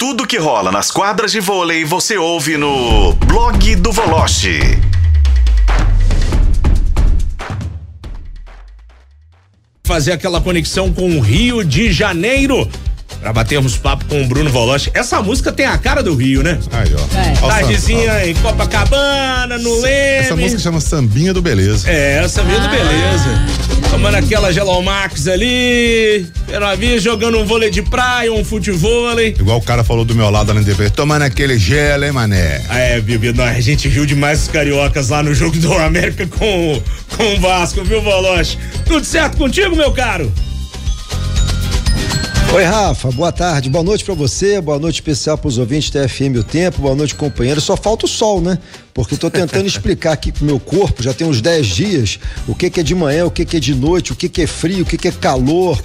Tudo que rola nas quadras de vôlei você ouve no blog do Voloche. Fazer aquela conexão com o Rio de Janeiro Pra batermos papo com o Bruno Voloche. Essa música tem a cara do Rio, né? Aí, ó. É. Tardezinha em Copacabana, no Leme. Essa música chama Sambinha do Beleza. É, Sambinha ah. do Beleza. Tomando aquela Gelomax ali, pela jogando um vôlei de praia, um futevôlei. Igual o cara falou do meu lado ali no tomando aquele gelo, hein, mané? É, Bibi, a gente riu demais os cariocas lá no jogo do América com, com o Vasco, viu, Voloche? Tudo certo contigo, meu caro? Oi, Rafa, boa tarde, boa noite para você, boa noite especial para os ouvintes da FM O Tempo, boa noite, companheiro. Só falta o sol, né? Porque eu tô tentando explicar aqui pro meu corpo, já tem uns 10 dias, o que que é de manhã, o que que é de noite, o que que é frio, o que que é calor.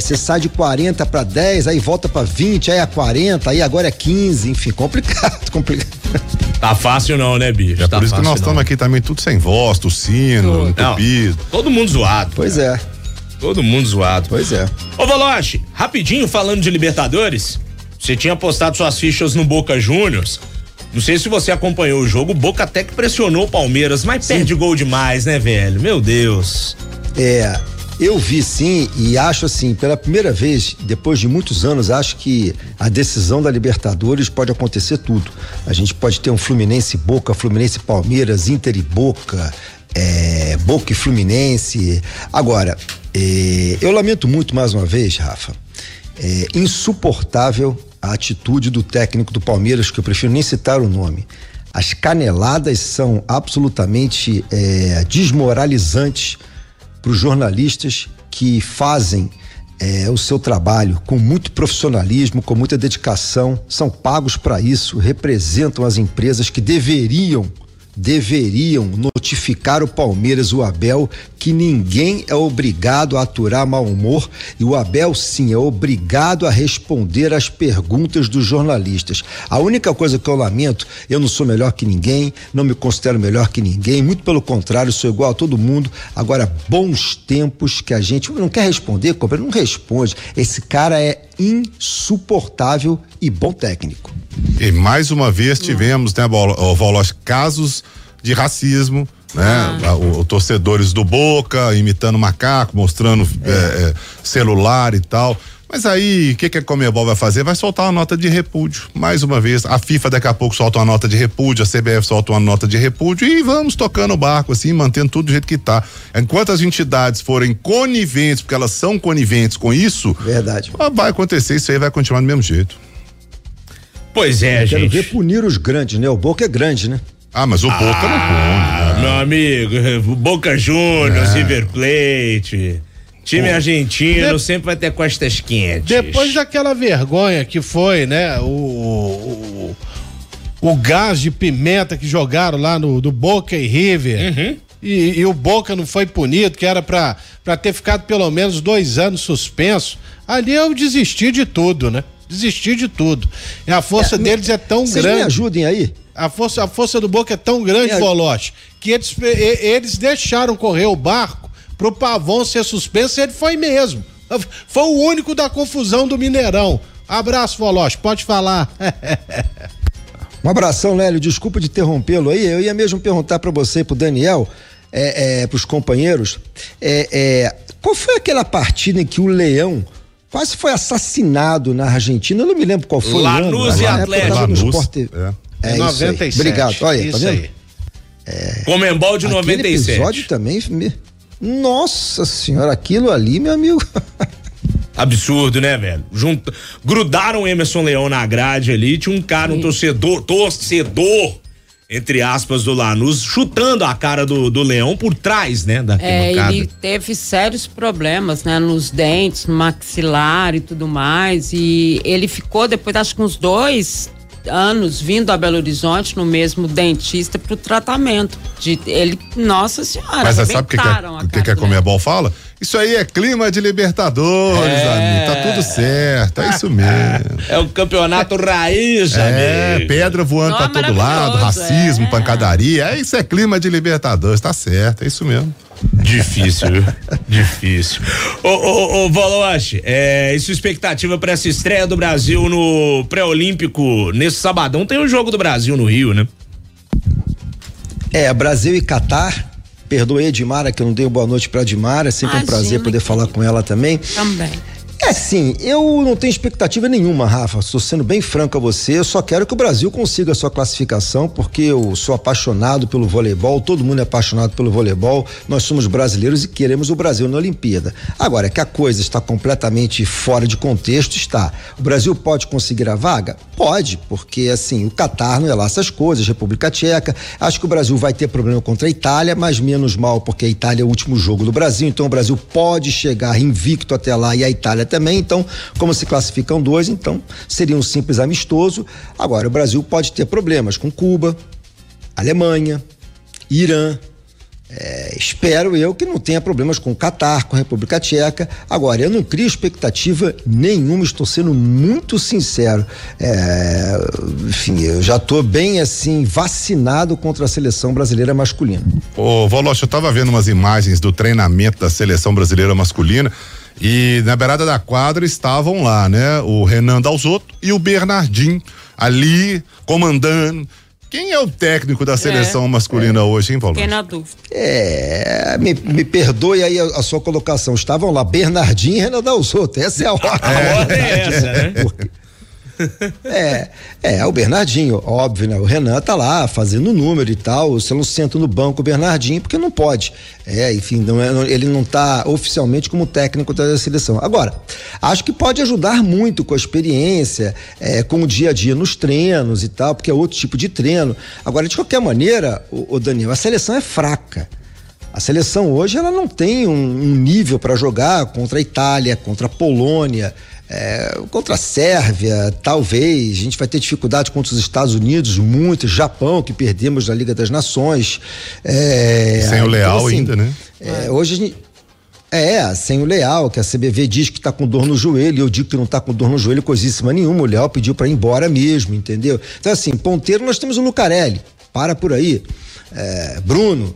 Você é, sai de 40 para 10, aí volta para 20, aí é 40, aí agora é 15, enfim, complicado, complicado. Tá fácil não, né, bicho? É tá por isso que nós estamos aqui também tudo sem voz, tossindo, entupido. Todo mundo zoado. Pois cara. é. Todo mundo zoado. Pois é. Ô, Valoche, rapidinho falando de Libertadores, você tinha postado suas fichas no Boca Juniors. Não sei se você acompanhou o jogo, o Boca até que pressionou o Palmeiras, mas sim. perde gol demais, né, velho? Meu Deus. É, eu vi sim e acho assim, pela primeira vez, depois de muitos anos, acho que a decisão da Libertadores pode acontecer tudo. A gente pode ter um Fluminense Boca, Fluminense Palmeiras, Inter e Boca, é, Boca e Fluminense. Agora, é, eu lamento muito mais uma vez, Rafa, é insuportável a atitude do técnico do Palmeiras, que eu prefiro nem citar o nome. As caneladas são absolutamente é, desmoralizantes para os jornalistas que fazem é, o seu trabalho com muito profissionalismo, com muita dedicação, são pagos para isso, representam as empresas que deveriam deveriam notificar o Palmeiras, o Abel, que ninguém é obrigado a aturar mau humor e o Abel, sim, é obrigado a responder às perguntas dos jornalistas. A única coisa que eu lamento, eu não sou melhor que ninguém, não me considero melhor que ninguém, muito pelo contrário, sou igual a todo mundo. Agora, bons tempos que a gente não quer responder, não responde. Esse cara é insuportável e bom técnico. E mais uma vez tivemos, né, Volos, casos de racismo, né? Ah. O, o, torcedores do Boca imitando macaco, mostrando é. É, celular e tal. Mas aí, o que, que a Comebol vai fazer? Vai soltar uma nota de repúdio. Mais uma vez, a FIFA daqui a pouco solta uma nota de repúdio, a CBF solta uma nota de repúdio e vamos tocando o barco, assim, mantendo tudo do jeito que está. Enquanto as entidades forem coniventes, porque elas são coniventes com isso. Verdade. Vai acontecer, isso aí vai continuar do mesmo jeito. Pois é, Eu gente. Quero ver punir os grandes, né? O Boca é grande, né? Ah, mas o Boca ah, não pune. Né? Meu amigo, Boca Juniors, é. River Plate. Time argentino de... sempre vai ter costas quentes. Depois daquela vergonha que foi, né? O, o, o gás de pimenta que jogaram lá no do Boca e River. Uhum. E, e, o Boca não foi punido, que era para ter ficado pelo menos dois anos suspenso. Ali eu desisti de tudo, né? Desisti de tudo. E a força é, deles é tão vocês grande. Me ajudem aí. A força, a força do Boca é tão grande, é. Volote, que eles, eles deixaram correr o barco pro Pavão ser suspenso, ele foi mesmo. Foi o único da confusão do Mineirão. Abraço, Voloche, pode falar. um abração, Lélio. Desculpa de interrompê-lo aí. Eu ia mesmo perguntar para você e pro Daniel, é, é, pros companheiros, é, é, qual foi aquela partida em que o Leão quase foi assassinado na Argentina? Eu não me lembro qual foi Lanús o ano. e Atlético. Lanús. É, é 97. Isso Obrigado. Olha, isso tá vendo? Aí. É, Comembol de Aquele 97. episódio também nossa senhora, aquilo ali, meu amigo. Absurdo, né, velho? Junto, grudaram o Emerson Leão na grade ali, tinha um cara, um torcedor, torcedor, entre aspas, do Lanús, chutando a cara do, do Leão por trás, né, da É, ele teve sérios problemas, né, nos dentes, no maxilar e tudo mais, e ele ficou depois, acho que uns dois, anos vindo a Belo Horizonte no mesmo dentista para o tratamento. De, ele, nossa senhora, Mas você sabe o que, que, é, que, que a Comebol fala? Isso aí é clima de Libertadores, é. amigo. Tá tudo certo, é isso mesmo. É o campeonato raiz, É, amigo. pedra voando Não, pra todo lado, racismo, é. pancadaria. É, isso é clima de Libertadores, tá certo, é isso mesmo. Difícil, viu? Difícil. Ô, ô, ô Voloche, é, e sua expectativa para essa estreia do Brasil no pré-olímpico nesse sabadão? Tem o um jogo do Brasil no Rio, né? É, Brasil e Catar. Perdoe Edmara que eu não dei boa noite para Edmara, é sempre Imagina um prazer poder falar com ela também. Também. É sim, eu não tenho expectativa nenhuma, Rafa. Estou sendo bem franco a você. Eu só quero que o Brasil consiga a sua classificação, porque eu sou apaixonado pelo voleibol, todo mundo é apaixonado pelo voleibol. Nós somos brasileiros e queremos o Brasil na Olimpíada. Agora, que a coisa está completamente fora de contexto, está. O Brasil pode conseguir a vaga? Pode, porque assim, o Catar não é lá essas coisas, República Tcheca. Acho que o Brasil vai ter problema contra a Itália, mas menos mal, porque a Itália é o último jogo do Brasil, então o Brasil pode chegar invicto até lá e a Itália também. Então, como se classificam dois, então seria um simples amistoso. Agora, o Brasil pode ter problemas com Cuba, Alemanha, Irã, é, espero eu que não tenha problemas com o Catar, com a República Tcheca. Agora, eu não crio expectativa nenhuma, estou sendo muito sincero. É, enfim, eu já estou bem assim, vacinado contra a seleção brasileira masculina. Ô, Voloche, eu estava vendo umas imagens do treinamento da seleção brasileira masculina. E na beirada da quadra estavam lá, né? O Renan Dalzotto e o Bernardinho ali comandando. Quem é o técnico da seleção é, masculina é. hoje, hein, Paulo? Quem na dúvida. É, me, me perdoe aí a, a, sua colocação. Estavam lá Bernardinho e Renan Dalzotto. Essa é a hora. É, a hora é essa, né? Porque, é, é, o Bernardinho, óbvio, né? O Renan tá lá fazendo número e tal. Você não senta no banco o Bernardinho porque não pode. É, enfim, não é, ele não tá oficialmente como técnico da seleção. Agora, acho que pode ajudar muito com a experiência, é, com o dia a dia nos treinos e tal, porque é outro tipo de treino. Agora, de qualquer maneira, o, o Daniel, a seleção é fraca. A seleção hoje ela não tem um, um nível para jogar contra a Itália, contra a Polônia. É, contra a Sérvia, talvez. A gente vai ter dificuldade contra os Estados Unidos, muito. Japão, que perdemos na Liga das Nações. É, Sem o então, Leal assim, ainda, né? É, hoje a gente. É, sem o Leal, que a CBV diz que tá com dor no joelho, eu digo que não tá com dor no joelho coisíssima nenhuma, o Leal pediu para ir embora mesmo, entendeu? Então assim, ponteiro nós temos o Lucarelli, para por aí, é, Bruno,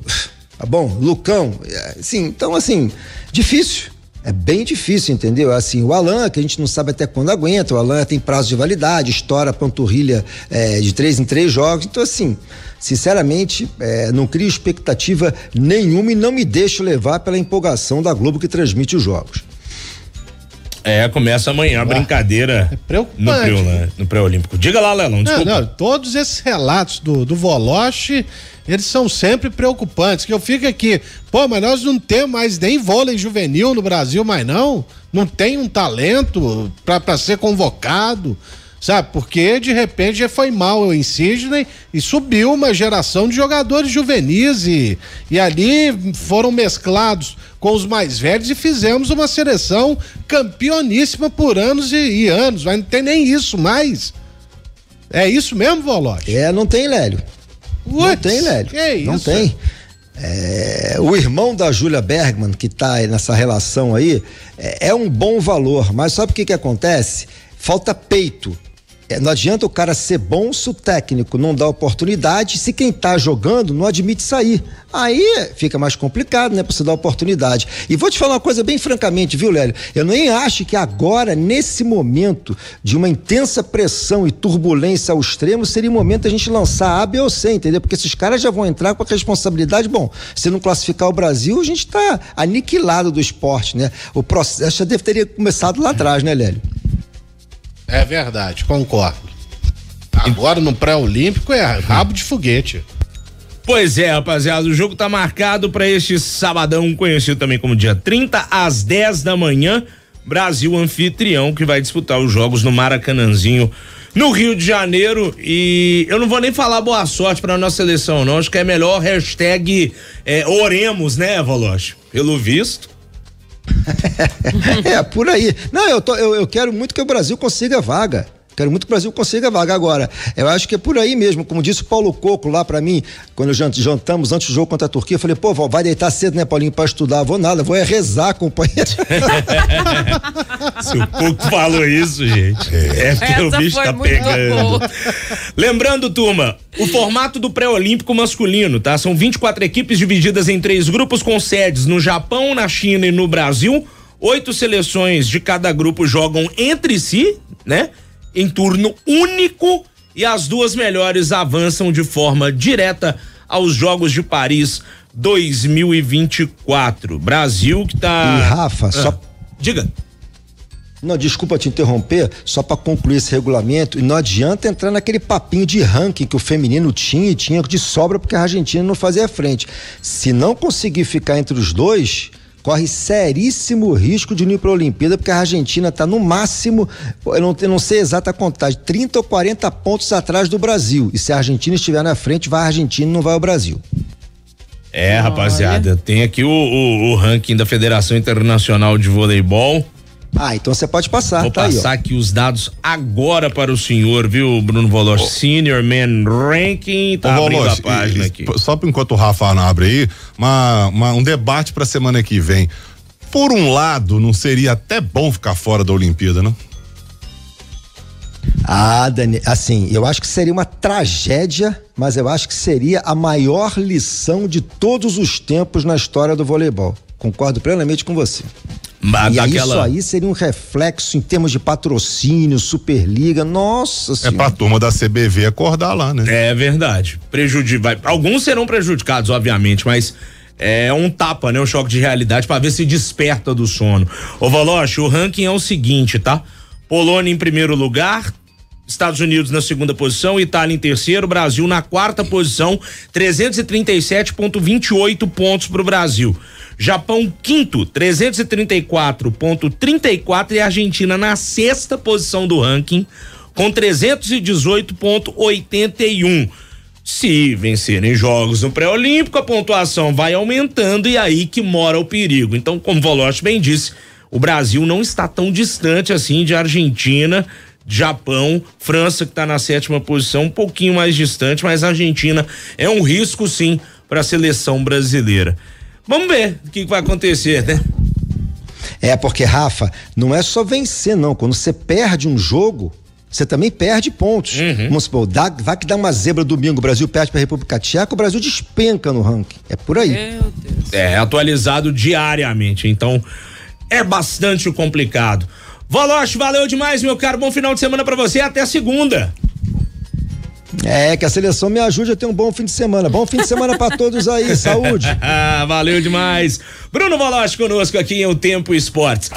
tá bom, Lucão, é, sim, então assim, difícil, é bem difícil, entendeu? Assim, o Alan, que a gente não sabe até quando aguenta, o Alan tem prazo de validade, estoura a panturrilha é, de três em três jogos. Então, assim, sinceramente, é, não crio expectativa nenhuma e não me deixo levar pela empolgação da Globo que transmite os jogos. É, começa amanhã a ah, brincadeira é preocupante. no pré-olímpico. Diga lá, Lelão, desculpa. Não, não, todos esses relatos do, do Voloche eles são sempre preocupantes. Que eu fico aqui, pô, mas nós não temos mais nem vôlei juvenil no Brasil, mais não. Não tem um talento para ser convocado, sabe? Porque de repente já foi mal em Sidney e subiu uma geração de jogadores juvenis e, e ali foram mesclados com os mais velhos e fizemos uma seleção campeoníssima por anos e, e anos. Mas não tem nem isso mais. É isso mesmo, Volote? É, não tem, Lélio. Não tem, Lélio. Que não isso? tem. É, o irmão da Júlia Bergman, que está nessa relação aí, é, é, um bom valor, mas sabe o que que acontece? Falta peito. É, não adianta o cara ser bom se o técnico não dá oportunidade, se quem tá jogando não admite sair. Aí fica mais complicado, né, pra você dar oportunidade. E vou te falar uma coisa bem francamente, viu, Lélio? Eu nem acho que agora, nesse momento de uma intensa pressão e turbulência ao extremo, seria o momento a gente lançar A, B ou C, entendeu? Porque esses caras já vão entrar com a responsabilidade. Bom, se não classificar o Brasil, a gente tá aniquilado do esporte, né? O processo já deve ter começado lá atrás, né, Lélio? É verdade, concordo. Agora no pré-olímpico é rabo de foguete. Pois é, rapaziada, o jogo tá marcado para este sabadão, conhecido também como dia 30, às 10 da manhã. Brasil anfitrião que vai disputar os jogos no Maracanãzinho, no Rio de Janeiro. E eu não vou nem falar boa sorte pra nossa seleção, não. Acho que é melhor hashtag é, oremos, né, Voloche? Pelo visto. é, por aí. Não, eu, tô, eu, eu quero muito que o Brasil consiga vaga. Quero muito que o Brasil consiga vaga agora. Eu acho que é por aí mesmo, como disse o Paulo Coco lá para mim, quando jantamos antes do jogo contra a Turquia, eu falei, pô, vai deitar cedo, né, Paulinho, para estudar? Vou nada, vou é rezar, companheiro. Se o Coco falou isso, gente, é Essa o bicho tá pegando. boa. Lembrando, turma, o formato do pré-olímpico masculino, tá? São 24 equipes divididas em três grupos com sedes no Japão, na China e no Brasil. Oito seleções de cada grupo jogam entre si, né? Em turno único e as duas melhores avançam de forma direta aos Jogos de Paris 2024. Brasil que tá. E Rafa, só Ah, Diga. Não, desculpa te interromper, só para concluir esse regulamento, e não adianta entrar naquele papinho de ranking que o feminino tinha e tinha de sobra porque a Argentina não fazia frente. Se não conseguir ficar entre os dois, corre seríssimo risco de não ir para a Olimpíada, porque a Argentina está no máximo, eu não, eu não sei a exata contagem, 30 ou 40 pontos atrás do Brasil. E se a Argentina estiver na frente, vai a Argentina e não vai o Brasil. É, rapaziada, tem aqui o, o- o ranking da Federação Internacional de Voleibol. Ah, então você pode passar, Vou tá aí, ó. passar aqui os dados agora para o senhor, viu, Bruno Voloch? Senior Man Ranking, tá Ô, abrindo a página e- aqui. Só por enquanto o Rafa não abre aí, uma, uma- um debate pra semana que vem. Por um lado, não seria até bom ficar fora da Olimpíada, não? Ah, Dani, assim, eu acho que seria uma tragédia, mas eu acho que seria a maior lição de todos os tempos na história do voleibol. Concordo plenamente com você. Mas e daquela- isso aí seria um reflexo em termos de patrocínio, Superliga, nossa É senhora. pra turma da CBV acordar lá, né? É verdade. Prejudi vai, alguns serão prejudicados, obviamente, mas é um tapa, né? Um choque de realidade para ver se desperta do sono. Ô Valoche, o ranking é o seguinte, tá? Polônia em primeiro lugar, Estados Unidos na segunda posição, Itália em terceiro, Brasil na quarta posição, 337,28 pontos pro Brasil. Japão quinto, 334,34 e Argentina na sexta posição do ranking com 318,81. Se vencerem jogos no pré-olímpico, a pontuação vai aumentando e aí que mora o perigo. Então, como o Voloche bem disse, o Brasil não está tão distante assim de Argentina, Japão, França que está na sétima posição, um pouquinho mais distante, mas a Argentina é um risco sim para a seleção brasileira. Vamos ver o que, que vai acontecer, né? É, porque, Rafa, não é só vencer, não. Quando você perde um jogo, você também perde pontos. Vamos supor, dá, vai que dá uma zebra domingo, o Brasil perde para a República Tcheca, o Brasil despenca no ranking. É por aí. Meu Deus. É atualizado diariamente, então é bastante complicado. Voloche, valeu demais, meu caro. Bom final de semana pra você. Até segunda. É, que a seleção me ajude a ter um bom fim de semana. Bom fim de semana para todos aí. Saúde. valeu demais. Bruno Voloche conosco aqui em O Tempo Esportes.